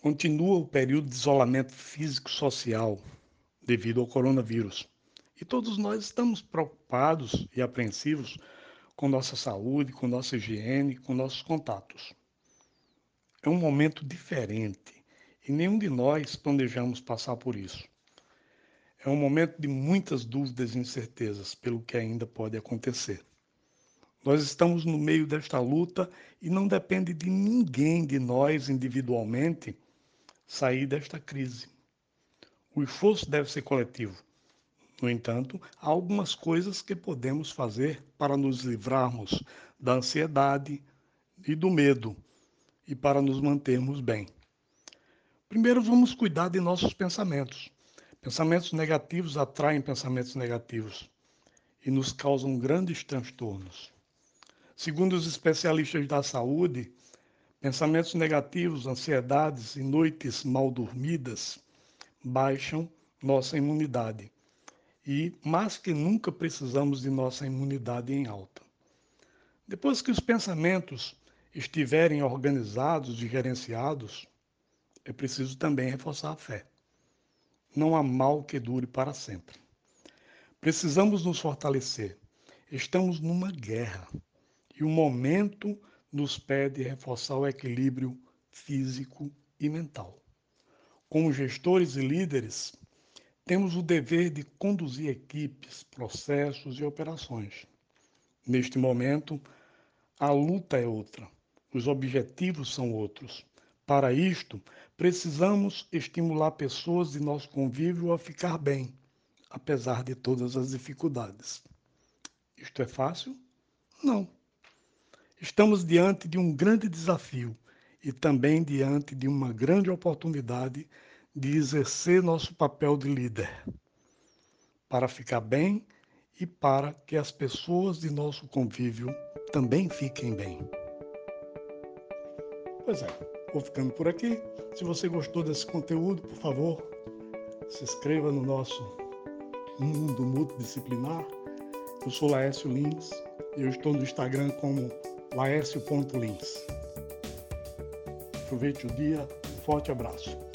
Continua o período de isolamento físico-social devido ao coronavírus. E todos nós estamos preocupados e apreensivos com nossa saúde, com nossa higiene, com nossos contatos. É um momento diferente e nenhum de nós planejamos passar por isso. É um momento de muitas dúvidas e incertezas pelo que ainda pode acontecer. Nós estamos no meio desta luta e não depende de ninguém de nós individualmente sair desta crise. O esforço deve ser coletivo. No entanto, há algumas coisas que podemos fazer para nos livrarmos da ansiedade e do medo e para nos mantermos bem. Primeiro, vamos cuidar de nossos pensamentos. Pensamentos negativos atraem pensamentos negativos e nos causam grandes transtornos. Segundo os especialistas da saúde, Pensamentos negativos, ansiedades e noites mal dormidas baixam nossa imunidade. E mais que nunca precisamos de nossa imunidade em alta. Depois que os pensamentos estiverem organizados e gerenciados, é preciso também reforçar a fé. Não há mal que dure para sempre. Precisamos nos fortalecer. Estamos numa guerra e o momento nos pede reforçar o equilíbrio físico e mental. Como gestores e líderes, temos o dever de conduzir equipes, processos e operações. Neste momento, a luta é outra, os objetivos são outros. Para isto, precisamos estimular pessoas de nosso convívio a ficar bem, apesar de todas as dificuldades. Isto é fácil? Não. Estamos diante de um grande desafio e também diante de uma grande oportunidade de exercer nosso papel de líder, para ficar bem e para que as pessoas de nosso convívio também fiquem bem. Pois é, vou ficando por aqui. Se você gostou desse conteúdo, por favor, se inscreva no nosso Mundo Multidisciplinar. Eu sou Laércio Lins eu estou no Instagram como laércio.lins. Aproveite o dia, um forte abraço.